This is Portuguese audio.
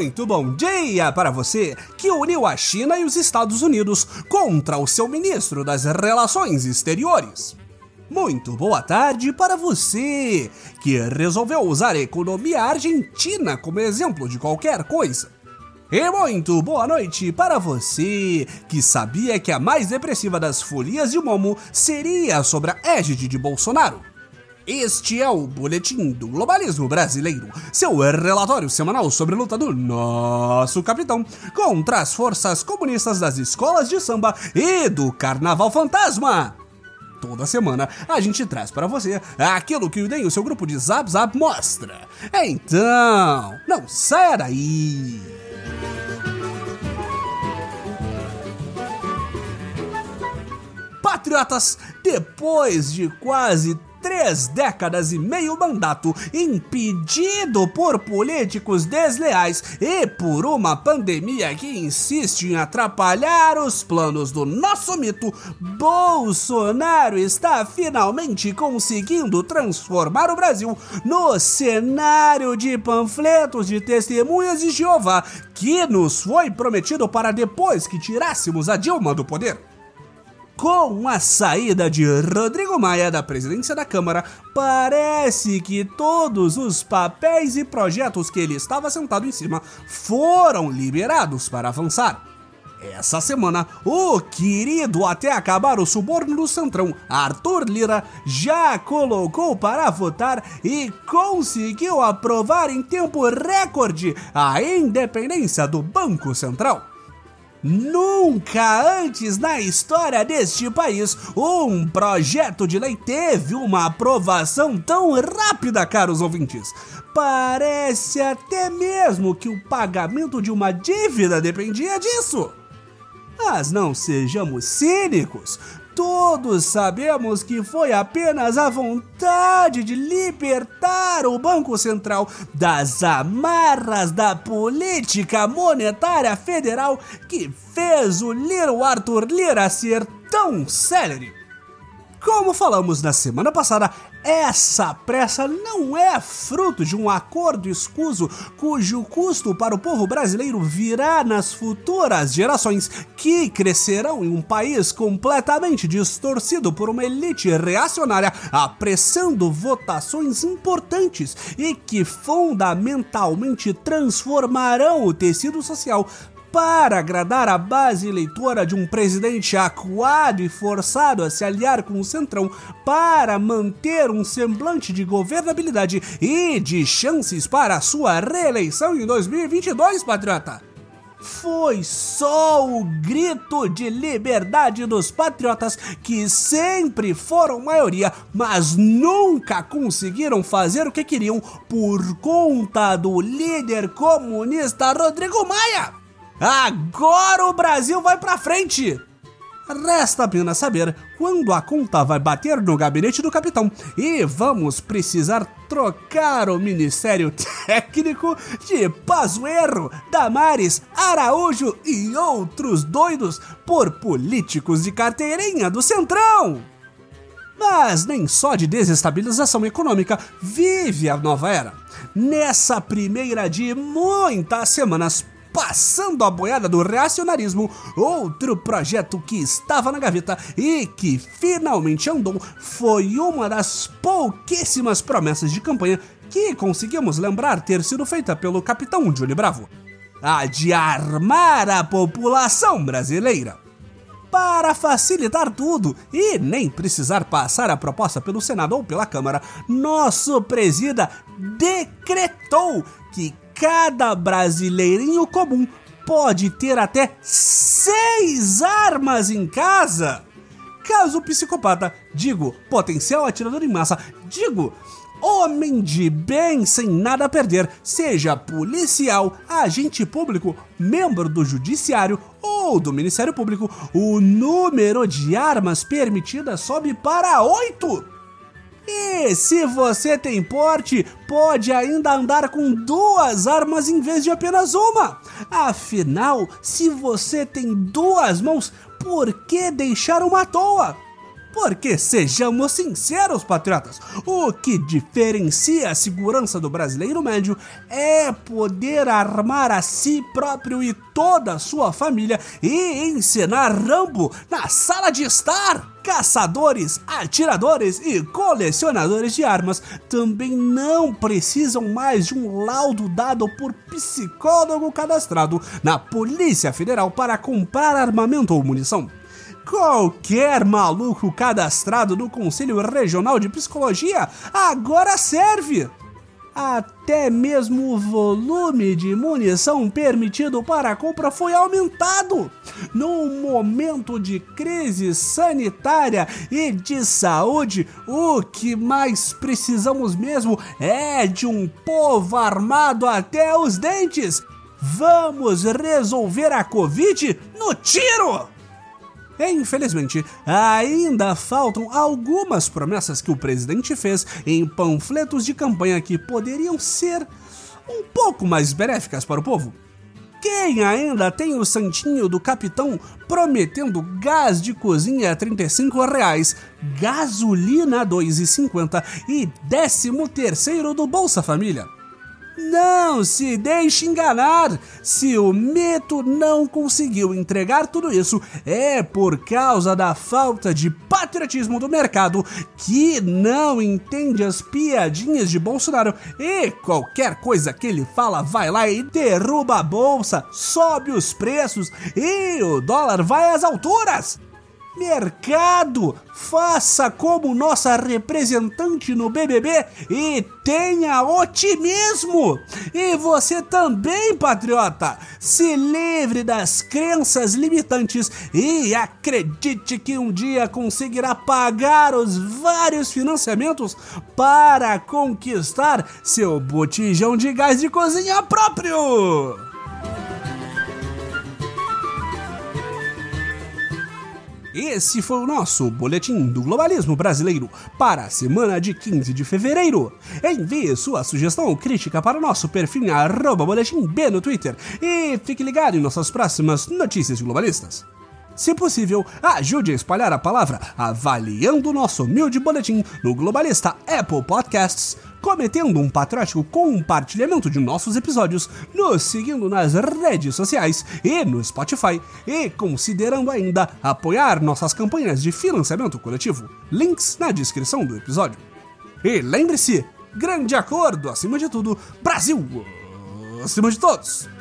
Muito bom dia para você que uniu a China e os Estados Unidos contra o seu ministro das Relações Exteriores. Muito boa tarde para você que resolveu usar a economia argentina como exemplo de qualquer coisa. E muito boa noite para você que sabia que a mais depressiva das folias de Momo seria sobre a égide de Bolsonaro. Este é o Boletim do Globalismo Brasileiro, seu relatório semanal sobre a luta do nosso capitão contra as forças comunistas das escolas de samba e do Carnaval Fantasma. Toda semana a gente traz para você aquilo que nem o seu grupo de Zap Zap mostra. Então, não saia daí! Patriotas, depois de quase três décadas e meio mandato, impedido por políticos desleais e por uma pandemia que insiste em atrapalhar os planos do nosso mito, Bolsonaro está finalmente conseguindo transformar o Brasil no cenário de panfletos de testemunhas de Jeová que nos foi prometido para depois que tirássemos a Dilma do poder. Com a saída de Rodrigo Maia da presidência da Câmara, parece que todos os papéis e projetos que ele estava sentado em cima foram liberados para avançar. Essa semana, o querido até acabar o suborno do Centrão, Arthur Lira, já colocou para votar e conseguiu aprovar em tempo recorde a independência do Banco Central. Nunca antes na história deste país um projeto de lei teve uma aprovação tão rápida, caros ouvintes. Parece até mesmo que o pagamento de uma dívida dependia disso. Mas não sejamos cínicos. Todos sabemos que foi apenas a vontade de libertar o Banco Central das amarras da política monetária federal que fez o Liro Arthur Lira ser tão célere. Como falamos na semana passada, essa pressa não é fruto de um acordo escuso cujo custo para o povo brasileiro virá nas futuras gerações que crescerão em um país completamente distorcido por uma elite reacionária apressando votações importantes e que fundamentalmente transformarão o tecido social para agradar a base eleitora de um presidente acuado e forçado a se aliar com o Centrão para manter um semblante de governabilidade e de chances para a sua reeleição em 2022, patriota. Foi só o grito de liberdade dos patriotas que sempre foram maioria, mas nunca conseguiram fazer o que queriam por conta do líder comunista Rodrigo Maia. Agora o Brasil vai pra frente! Resta apenas saber quando a conta vai bater no gabinete do capitão e vamos precisar trocar o Ministério Técnico de Pazuerro, Damares, Araújo e outros doidos por políticos de carteirinha do Centrão. Mas nem só de desestabilização econômica vive a nova era. Nessa primeira de muitas semanas passando a boiada do reacionarismo, outro projeto que estava na gaveta e que finalmente andou foi uma das pouquíssimas promessas de campanha que conseguimos lembrar ter sido feita pelo capitão Johnny Bravo. A de armar a população brasileira. Para facilitar tudo e nem precisar passar a proposta pelo Senado ou pela Câmara, nosso presida decretou que cada brasileirinho comum pode ter até seis armas em casa. Caso o psicopata, digo, potencial atirador em massa, digo, homem de bem sem nada a perder, seja policial, agente público, membro do judiciário ou do Ministério Público, o número de armas permitidas sobe para oito. E se você tem porte, pode ainda andar com duas armas em vez de apenas uma. Afinal, se você tem duas mãos, por que deixar uma à toa? Porque sejamos sinceros, patriotas, o que diferencia a segurança do brasileiro médio é poder armar a si próprio e toda a sua família e ensinar Rambo na sala de estar. Caçadores, atiradores e colecionadores de armas também não precisam mais de um laudo dado por psicólogo cadastrado na Polícia Federal para comprar armamento ou munição. Qualquer maluco cadastrado no Conselho Regional de Psicologia agora serve. Até mesmo o volume de munição permitido para a compra foi aumentado. Num momento de crise sanitária e de saúde, o que mais precisamos mesmo é de um povo armado até os dentes. Vamos resolver a Covid no tiro! Infelizmente, ainda faltam algumas promessas que o presidente fez em panfletos de campanha que poderiam ser um pouco mais benéficas para o povo. Quem ainda tem o santinho do capitão prometendo gás de cozinha a 35 reais, gasolina a 2,50 e 13 terceiro do Bolsa Família? Não se deixe enganar! Se o mito não conseguiu entregar tudo isso, é por causa da falta de patriotismo do mercado que não entende as piadinhas de Bolsonaro e qualquer coisa que ele fala vai lá e derruba a bolsa, sobe os preços e o dólar vai às alturas! Mercado, faça como nossa representante no BBB e tenha otimismo. E você também, patriota, se livre das crenças limitantes e acredite que um dia conseguirá pagar os vários financiamentos para conquistar seu botijão de gás de cozinha próprio. Esse foi o nosso Boletim do Globalismo Brasileiro para a semana de 15 de fevereiro. Envie sua sugestão ou crítica para o nosso perfil B no Twitter e fique ligado em nossas próximas notícias globalistas. Se possível, ajude a espalhar a palavra avaliando o nosso humilde boletim no Globalista Apple Podcasts, cometendo um patriótico compartilhamento de nossos episódios, nos seguindo nas redes sociais e no Spotify, e considerando ainda apoiar nossas campanhas de financiamento coletivo. Links na descrição do episódio. E lembre-se, grande acordo acima de tudo, Brasil acima de todos!